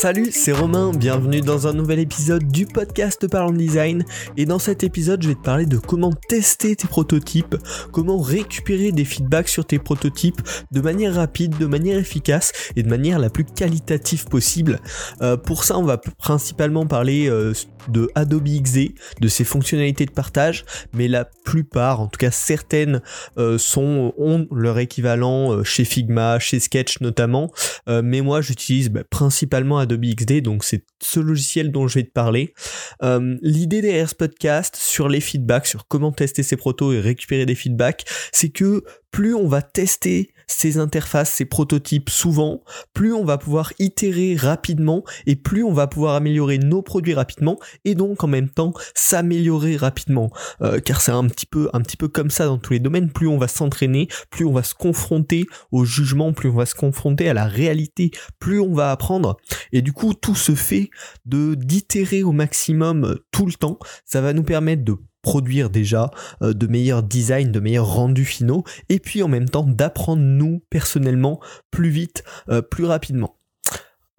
Salut, c'est Romain, bienvenue dans un nouvel épisode du podcast Parlons Design. Et dans cet épisode, je vais te parler de comment tester tes prototypes, comment récupérer des feedbacks sur tes prototypes de manière rapide, de manière efficace et de manière la plus qualitative possible. Euh, pour ça, on va principalement parler euh, de Adobe XD, de ses fonctionnalités de partage, mais la plupart, en tout cas certaines, euh, ont leur équivalent chez Figma, chez Sketch notamment. Mais moi, j'utilise bah, principalement Adobe Donc c'est ce logiciel dont je vais te parler. Euh, L'idée derrière ce podcast sur les feedbacks, sur comment tester ses protos et récupérer des feedbacks, c'est que plus on va tester ces interfaces, ces prototypes souvent, plus on va pouvoir itérer rapidement et plus on va pouvoir améliorer nos produits rapidement et donc en même temps s'améliorer rapidement. Euh, car c'est un petit peu un petit peu comme ça dans tous les domaines, plus on va s'entraîner, plus on va se confronter au jugement, plus on va se confronter à la réalité, plus on va apprendre et du coup tout se fait de d'itérer au maximum tout le temps. Ça va nous permettre de produire déjà euh, de meilleurs designs, de meilleurs rendus finaux, et puis en même temps d'apprendre nous personnellement plus vite, euh, plus rapidement.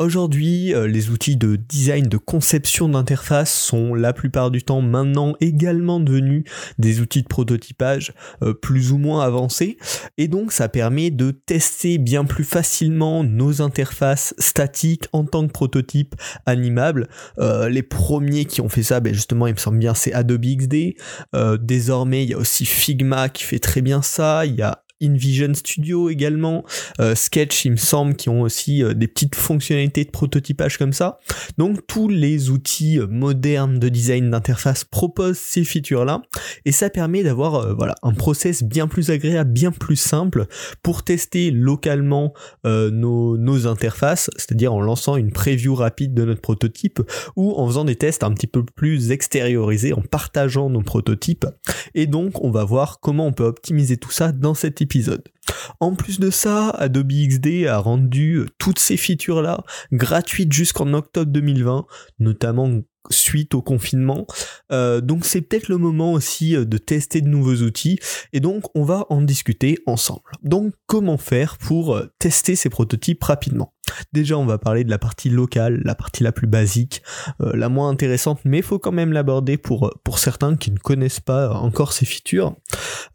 Aujourd'hui, euh, les outils de design, de conception d'interface sont la plupart du temps maintenant également devenus des outils de prototypage euh, plus ou moins avancés. Et donc ça permet de tester bien plus facilement nos interfaces statiques en tant que prototype animable. Euh, les premiers qui ont fait ça, ben justement il me semble bien c'est Adobe XD. Désormais il y a aussi Figma qui fait très bien ça. Il y a InVision Studio également, euh, Sketch il me semble qui ont aussi euh, des petites fonctionnalités de prototypage comme ça. Donc tous les outils euh, modernes de design d'interface proposent ces features là et ça permet d'avoir voilà un process bien plus agréable, bien plus simple pour tester localement nos, nos interfaces, c'est-à-dire en lançant une preview rapide de notre prototype ou en faisant des tests un petit peu plus extériorisés, en partageant nos prototypes. Et donc on va voir comment on peut optimiser tout ça dans cet épisode. En plus de ça, Adobe XD a rendu toutes ces features-là gratuites jusqu'en octobre 2020, notamment suite au confinement. Euh, donc c'est peut-être le moment aussi euh, de tester de nouveaux outils et donc on va en discuter ensemble. Donc comment faire pour euh, tester ces prototypes rapidement? Déjà on va parler de la partie locale, la partie la plus basique, euh, la moins intéressante, mais il faut quand même l'aborder pour, euh, pour certains qui ne connaissent pas encore ces features.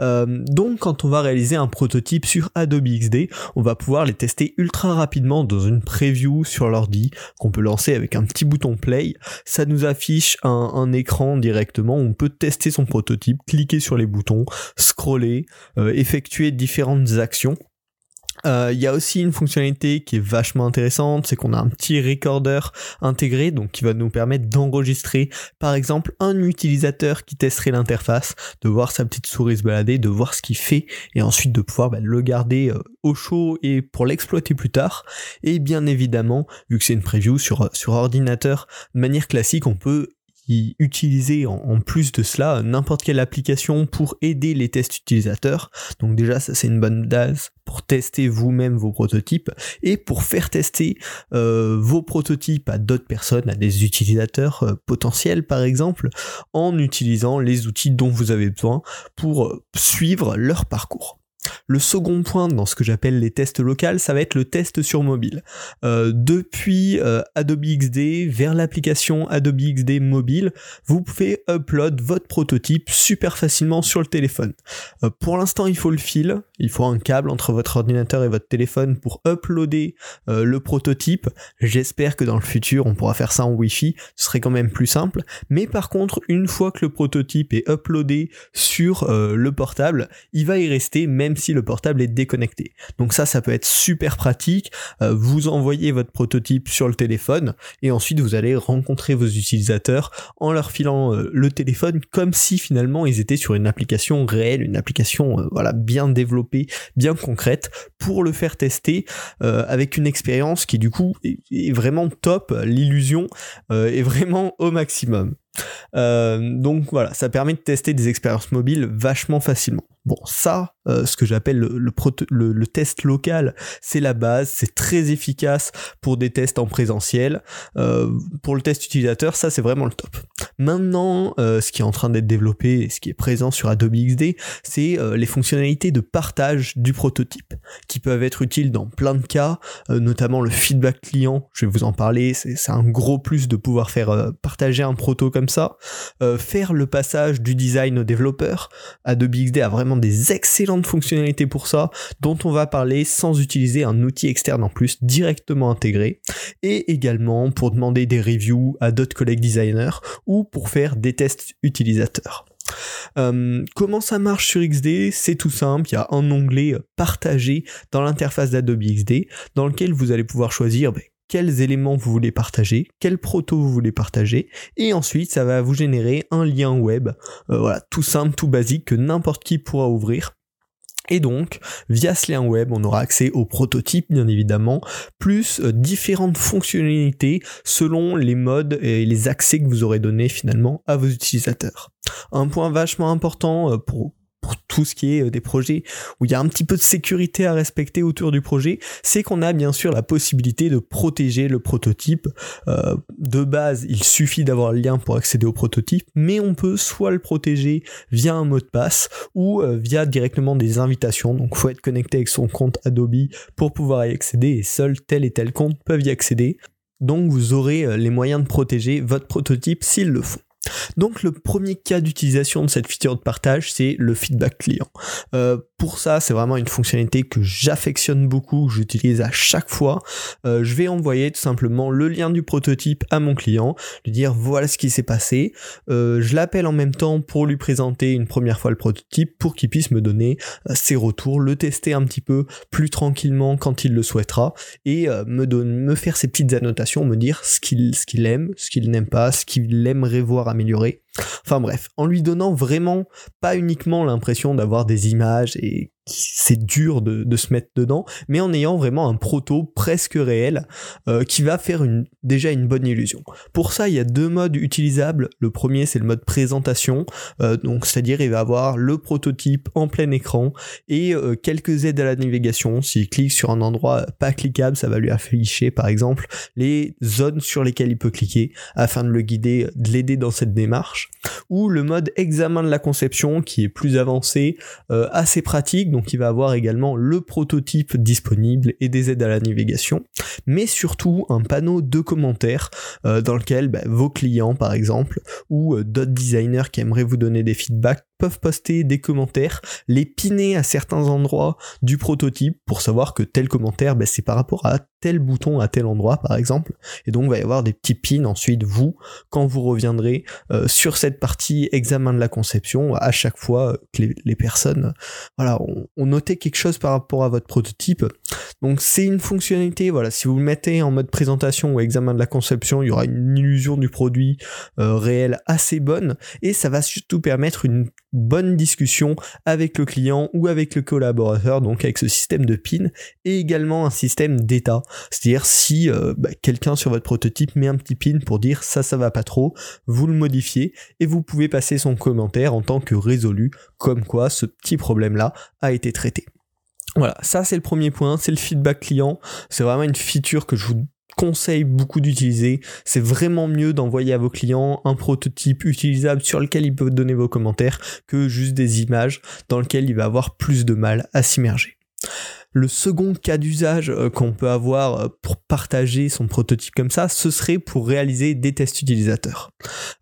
Euh, donc quand on va réaliser un prototype sur Adobe XD, on va pouvoir les tester ultra rapidement dans une preview sur l'ordi qu'on peut lancer avec un petit bouton play. Ça nous affiche un, écran directement où on peut tester son prototype, cliquer sur les boutons, scroller, euh, effectuer différentes actions. Euh, Il y a aussi une fonctionnalité qui est vachement intéressante, c'est qu'on a un petit recorder intégré, donc qui va nous permettre d'enregistrer, par exemple, un utilisateur qui testerait l'interface, de voir sa petite souris se balader, de voir ce qu'il fait, et ensuite de pouvoir bah, le garder euh, au chaud et pour l'exploiter plus tard. Et bien évidemment, vu que c'est une preview sur sur ordinateur, de manière classique, on peut utiliser en, en plus de cela n'importe quelle application pour aider les tests utilisateurs. Donc déjà ça c'est une bonne base pour tester vous-même vos prototypes et pour faire tester euh, vos prototypes à d'autres personnes, à des utilisateurs euh, potentiels par exemple, en utilisant les outils dont vous avez besoin pour euh, suivre leur parcours. Le second point dans ce que j'appelle les tests locaux, ça va être le test sur mobile. Euh, depuis euh, Adobe XD vers l'application Adobe XD mobile, vous pouvez upload votre prototype super facilement sur le téléphone. Euh, pour l'instant, il faut le fil, il faut un câble entre votre ordinateur et votre téléphone pour uploader le prototype. J'espère que dans le futur, on pourra faire ça en Wi-Fi, ce serait quand même plus simple. Mais par contre, une fois que le prototype est uploadé sur le portable, il va y rester même si le portable est déconnecté. Donc ça, ça peut être super pratique. Euh, vous envoyez votre prototype sur le téléphone et ensuite vous allez rencontrer vos utilisateurs en leur filant euh, le téléphone comme si finalement ils étaient sur une application réelle, une application euh, voilà bien développée, bien concrète pour le faire tester avec une expérience qui du coup est, vraiment top. L'illusion est vraiment au maximum. Euh, donc voilà, ça permet de tester des expériences mobiles vachement facilement. Bon, ça, euh, ce que j'appelle le, test local, c'est la base, c'est très efficace pour des tests en présentiel. Euh, pour le test utilisateur, ça c'est vraiment le top. Maintenant, euh, ce qui est en train d'être développé et ce qui est présent sur Adobe XD, c'est euh, les fonctionnalités de partage du prototype, qui peuvent être utiles dans plein de cas, euh, notamment le feedback client, je vais vous en parler, c'est un gros plus de pouvoir faire partager un proto comme ça, faire le passage du design au développeur, Adobe XD a vraiment des excellentes fonctionnalités pour ça, dont on va parler sans utiliser un outil externe en plus directement intégré, et également pour demander des reviews à d'autres collègues designers ou pour faire des tests utilisateurs. Euh, comment ça marche sur XD C'est tout simple, il y a un onglet euh, partagé dans l'interface d'Adobe XD dans lequel vous allez pouvoir choisir ben, quels éléments vous voulez partager, quel proto vous voulez partager, et ensuite ça va vous générer un lien web, euh, voilà, tout simple, tout basique que n'importe qui pourra ouvrir. Et donc, via ce lien web, on aura accès au prototype, bien évidemment, plus euh, différentes fonctionnalités selon les modes et les accès que vous aurez donnés finalement à vos utilisateurs. Un point vachement important euh, pour pour tout ce qui est euh, des projets où il y a un petit peu de sécurité à respecter autour du projet, c'est qu'on a bien sûr la possibilité de protéger le prototype. Euh, de base, il suffit d'avoir le lien pour accéder au prototype, mais on peut soit le protéger via un mot de passe ou euh, via directement des invitations. Donc, faut être connecté avec son compte Adobe pour pouvoir y accéder et seul tel et tel compte peuvent y accéder. Donc, vous aurez les moyens de protéger votre prototype s'ils le font. Donc le premier cas d'utilisation de cette feature de partage, c'est le feedback client. Euh, pour ça, c'est vraiment une fonctionnalité que j'affectionne beaucoup, que j'utilise à chaque fois. Euh, je vais envoyer tout simplement le lien du prototype à mon client, lui dire voilà ce qui s'est passé. Euh, je l'appelle en même temps pour lui présenter une première fois le prototype pour qu'il puisse me donner ses retours, le tester un petit peu plus tranquillement quand il le souhaitera et me, faire ses petites annotations, me dire ce qu'il aime, ce qu'il n'aime pas, ce qu'il aimerait voir améliorer. Enfin bref, en lui donnant vraiment pas uniquement l'impression d'avoir des images et c'est dur de, se mettre dedans, mais en ayant vraiment un proto presque réel euh, qui va faire déjà une bonne illusion. Pour ça, il y a deux modes utilisables. Le premier, c'est le mode présentation, euh, donc c'est-à-dire il va avoir le prototype en plein écran et euh, quelques aides à la navigation. S'il clique sur un endroit pas cliquable, ça va lui afficher par exemple les zones sur lesquelles il peut cliquer afin de le guider, de l'aider dans cette démarche. Ou le mode examen de la conception qui est plus avancé, euh, assez pratique. Donc il va avoir également le prototype disponible et des aides à la navigation, mais surtout un panneau de commentaires euh, dans lequel bah, vos clients par exemple ou euh, d'autres designers qui aimeraient vous donner des feedbacks peuvent poster des commentaires, les piner à certains endroits du prototype pour savoir que tel commentaire, bah, c'est par rapport à tel bouton à tel endroit par exemple. Et donc il va y avoir des petits pins ensuite, vous, quand vous reviendrez euh, sur cette partie examen de la conception, à chaque fois que les, personnes voilà, ont, noté quelque chose par rapport à votre prototype. Donc c'est une fonctionnalité, voilà, si vous le mettez en mode présentation ou examen de la conception, il y aura une illusion du produit euh, réel assez bonne et ça va surtout permettre une bonne discussion avec le client ou avec le collaborateur, donc avec ce système de pin, et également un système d'état. C'est-à-dire si euh, bah, quelqu'un sur votre prototype met un petit pin pour dire ça, ça va pas trop, vous le modifiez et vous pouvez passer son commentaire en tant que résolu, comme quoi ce petit problème-là a été traité. Voilà, ça c'est le premier point, c'est le feedback client. C'est vraiment une feature que je vous conseille beaucoup d'utiliser. C'est vraiment mieux d'envoyer à vos clients un prototype utilisable sur lequel ils peuvent donner vos commentaires que juste des images dans lequel il va avoir plus de mal à s'immerger. Le second cas d'usage euh, qu'on peut avoir euh, pour partager son prototype comme ça, ce serait pour réaliser des tests utilisateurs.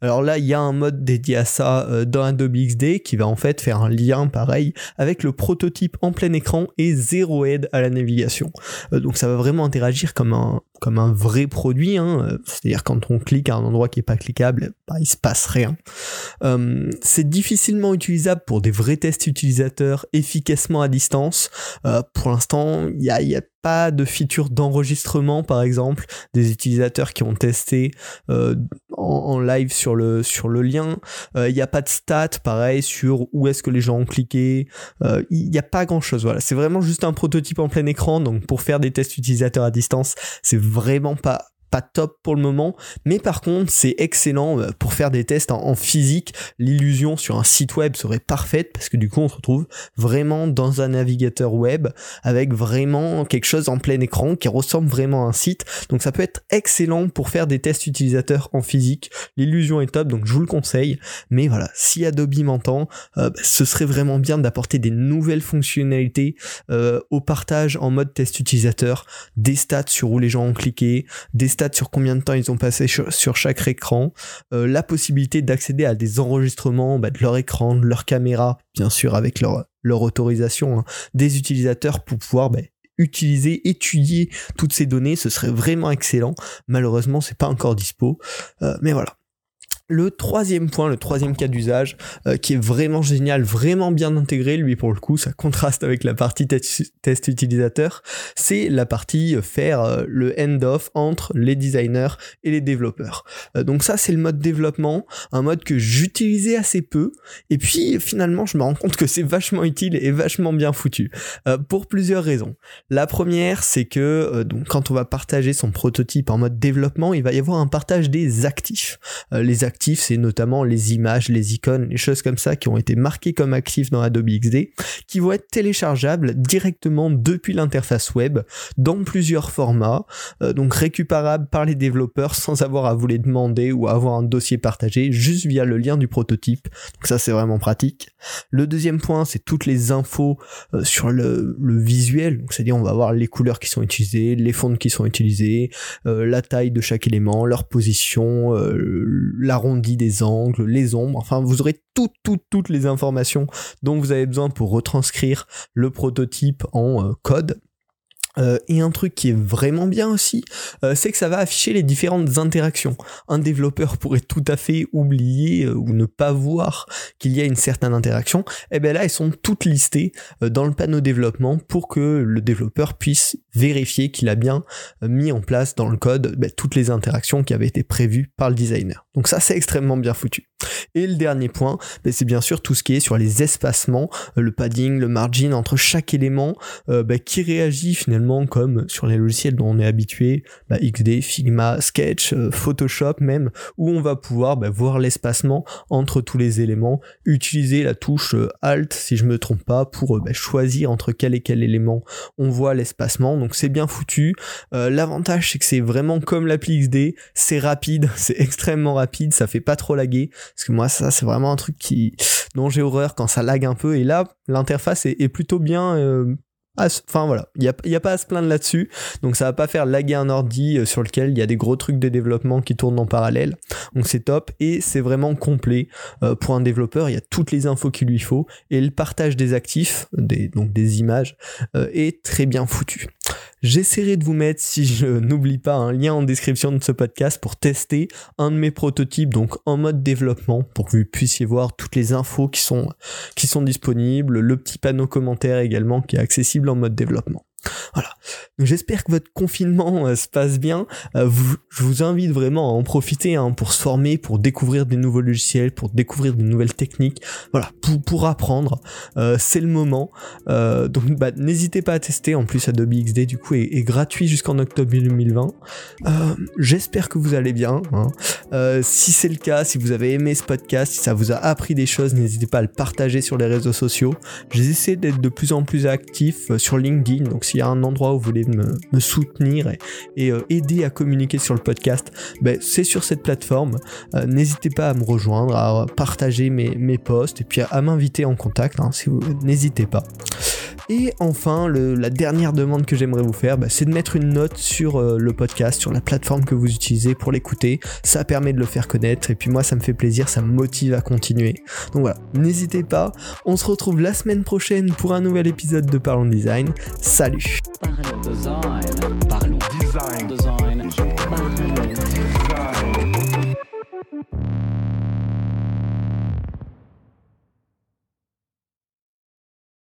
Alors là, il y a un mode dédié à ça euh, dans Adobe XD qui va en fait faire un lien pareil avec le prototype en plein écran et zéro aide à la navigation. Donc ça va vraiment interagir comme un, vrai produit, hein. c'est-à-dire quand on clique à un endroit qui est pas cliquable, bah, il se passe rien. C'est difficilement utilisable pour des vrais tests utilisateurs efficacement à distance. Il n'y a, a pas de feature d'enregistrement par exemple des utilisateurs qui ont testé euh, en, live sur le lien. Il euh, n'y a pas de stats pareil sur où est-ce que les gens ont cliqué. Il euh, n'y a pas grand chose voilà. C'est vraiment juste un prototype en plein écran. Donc pour faire des tests utilisateurs à distance c'est vraiment pas pas top pour le moment, mais par contre c'est excellent euh, pour faire des tests en, physique. L'illusion sur un site web serait parfaite parce que du coup on se retrouve vraiment dans un navigateur web avec vraiment quelque chose en plein écran qui ressemble vraiment à un site. Donc ça peut être excellent pour faire des tests utilisateurs en physique. L'illusion est top, donc je vous le conseille. Mais voilà, si Adobe m'entend, euh, bah, ce serait vraiment bien d'apporter des nouvelles fonctionnalités euh, au partage en mode test utilisateur, des stats sur où les gens ont cliqué, des stats sur combien de temps ils ont passé sur, chaque écran, euh, la possibilité d'accéder à des enregistrements bah, de leur écran, de leur caméra, bien sûr avec leur, autorisation, hein, des utilisateurs pour pouvoir bah, utiliser, étudier toutes ces données, ce serait vraiment excellent. Malheureusement, c'est pas encore dispo, euh, mais voilà. Le troisième point, le troisième cas d'usage, euh, qui est vraiment génial, vraiment bien intégré, lui pour le coup, ça contraste avec la partie test utilisateur, c'est la partie euh, faire euh, le end-off entre les designers et les développeurs. donc ça, c'est le mode développement, un mode que j'utilisais assez peu, et puis finalement, je me rends compte que c'est vachement utile et vachement bien foutu, pour plusieurs raisons. La première, c'est que donc quand on va partager son prototype en mode développement, il va y avoir un partage des actifs. les actifs c'est notamment les images, les icônes, les choses comme ça qui ont été marquées comme actifs dans Adobe XD, qui vont être téléchargeables directement depuis l'interface web dans plusieurs formats, euh, donc récupérables par les développeurs sans avoir à vous les demander ou avoir un dossier partagé, juste via le lien du prototype. Donc ça c'est vraiment pratique. Le deuxième point, c'est toutes les infos euh, sur le, visuel, c'est-à-dire on va voir les couleurs qui sont utilisées, les fonds qui sont utilisés, euh, la taille de chaque élément, leur position, la des angles, les ombres, enfin vous aurez toutes, toutes, toutes les informations dont vous avez besoin pour retranscrire le prototype en euh, code. Euh, et un truc qui est vraiment bien aussi, euh, c'est que ça va afficher les différentes interactions. Un développeur pourrait tout à fait oublier ou ne pas voir qu'il y a une certaine interaction. Et eh bien là, elles sont toutes listées dans le panneau développement pour que le développeur puisse vérifier qu'il a bien mis en place dans le code ben, toutes les interactions qui avaient été prévues par le designer. Donc ça, c'est extrêmement bien foutu. Et le dernier point, ben, c'est bien sûr tout ce qui est sur les espacements, le padding, le margin entre chaque élément ben, qui réagit finalement comme sur les logiciels dont on est habitué, bah, XD, Figma, Sketch, euh, Photoshop même, où on va pouvoir voir l'espacement entre tous les éléments, utiliser la touche euh, Alt si je me trompe pas pour euh, choisir entre quel et quel élément on voit l'espacement. Donc c'est bien foutu. L'avantage c'est que c'est vraiment comme l'appli XD, c'est rapide, c'est extrêmement rapide, ça fait pas trop laguer. Parce que moi ça c'est vraiment un truc qui dont j'ai horreur quand ça lag un peu. Et là l'interface est, plutôt bien ah, enfin voilà, il n'y a, a, pas à se plaindre là-dessus, donc ça va pas faire laguer un ordi euh, sur lequel il y a des gros trucs de développement qui tournent en parallèle, donc c'est top. Et c'est vraiment complet. Euh, pour un développeur, il y a toutes les infos qu'il lui faut. Et le partage des actifs, des, donc des images, euh, est très bien foutu. J'essaierai de vous mettre, si je n'oublie pas, un lien en description de ce podcast pour tester un de mes prototypes, donc en mode développement, pour que vous puissiez voir toutes les infos qui sont, qui sont disponibles, le petit panneau commentaire également qui est accessible en mode développement. Voilà. J'espère que votre confinement euh, se passe bien. Euh, je vous invite vraiment à en profiter hein, pour se former, pour découvrir des nouveaux logiciels, pour découvrir de nouvelles techniques. Voilà, pour, apprendre. Euh, c'est le moment. donc bah, n'hésitez pas à tester. En plus, Adobe XD du coup est, gratuit jusqu'en octobre 2020. J'espère que vous allez bien. Hein. si c'est le cas, si vous avez aimé ce podcast, si ça vous a appris des choses, n'hésitez pas à le partager sur les réseaux sociaux. J'essaie d'être de plus en plus actif sur LinkedIn. S'il y a un endroit où vous voulez me, soutenir et, euh, aider à communiquer sur le podcast, ben, c'est sur cette plateforme. Euh, n'hésitez pas à me rejoindre, à partager mes, posts et puis à, m'inviter en contact. Hein, si vous n'hésitez pas. Et enfin, la dernière demande que j'aimerais vous faire, bah, c'est de mettre une note sur euh, le podcast, sur la plateforme que vous utilisez pour l'écouter. Ça permet de le faire connaître et puis moi ça me fait plaisir, ça me motive à continuer. Donc voilà, n'hésitez pas. On se retrouve la semaine prochaine pour un nouvel épisode de Parlons Design. Salut.